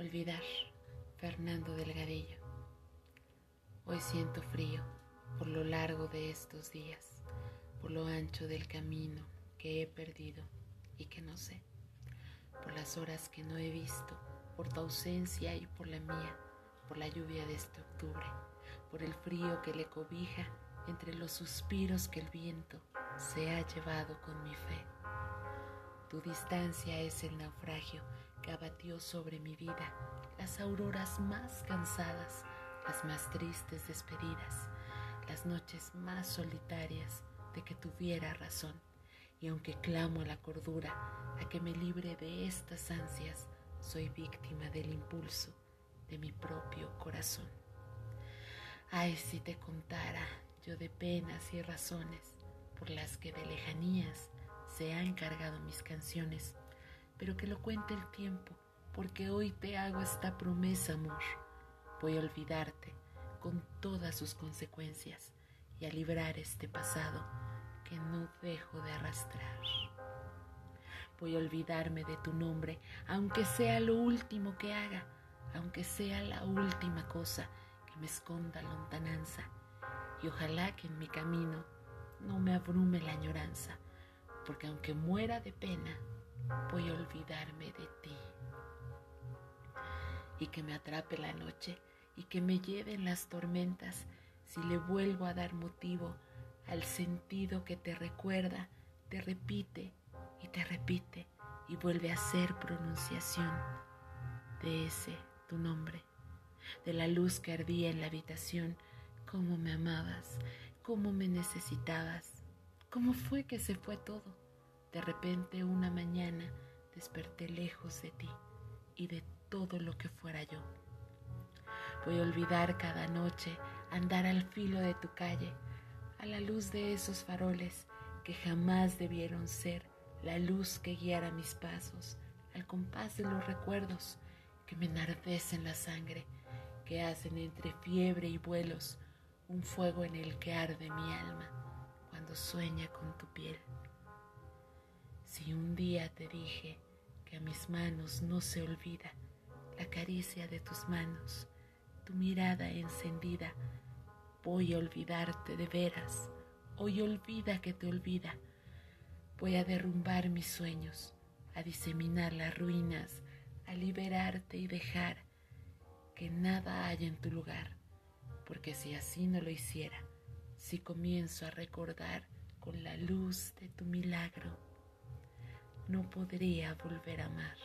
Olvidar, Fernando Delgadillo. Hoy siento frío por lo largo de estos días, por lo ancho del camino que he perdido y que no sé, por las horas que no he visto, por tu ausencia y por la mía, por la lluvia de este octubre, por el frío que le cobija entre los suspiros que el viento se ha llevado con mi fe. Tu distancia es el naufragio que abatió sobre mi vida las auroras más cansadas, las más tristes despedidas, las noches más solitarias de que tuviera razón. Y aunque clamo a la cordura, a que me libre de estas ansias, soy víctima del impulso de mi propio corazón. Ay, si te contara yo de penas y razones por las que de lejanías se han cargado mis canciones, pero que lo cuente el tiempo, porque hoy te hago esta promesa, amor. Voy a olvidarte con todas sus consecuencias y a librar este pasado que no dejo de arrastrar. Voy a olvidarme de tu nombre, aunque sea lo último que haga, aunque sea la última cosa que me esconda lontananza, y ojalá que en mi camino no me abrume la añoranza porque aunque muera de pena, voy a olvidarme de ti. Y que me atrape la noche y que me lleven las tormentas si le vuelvo a dar motivo al sentido que te recuerda, te repite y te repite y vuelve a ser pronunciación de ese tu nombre, de la luz que ardía en la habitación, cómo me amabas, cómo me necesitabas ¿Cómo fue que se fue todo? De repente una mañana desperté lejos de ti y de todo lo que fuera yo. Voy a olvidar cada noche andar al filo de tu calle, a la luz de esos faroles que jamás debieron ser la luz que guiara mis pasos, al compás de los recuerdos que me enardecen la sangre, que hacen entre fiebre y vuelos un fuego en el que arde mi alma sueña con tu piel. Si un día te dije que a mis manos no se olvida la caricia de tus manos, tu mirada encendida, voy a olvidarte de veras, hoy olvida que te olvida. Voy a derrumbar mis sueños, a diseminar las ruinas, a liberarte y dejar que nada haya en tu lugar, porque si así no lo hiciera, si comienzo a recordar con la luz de tu milagro, no podría volver a amar.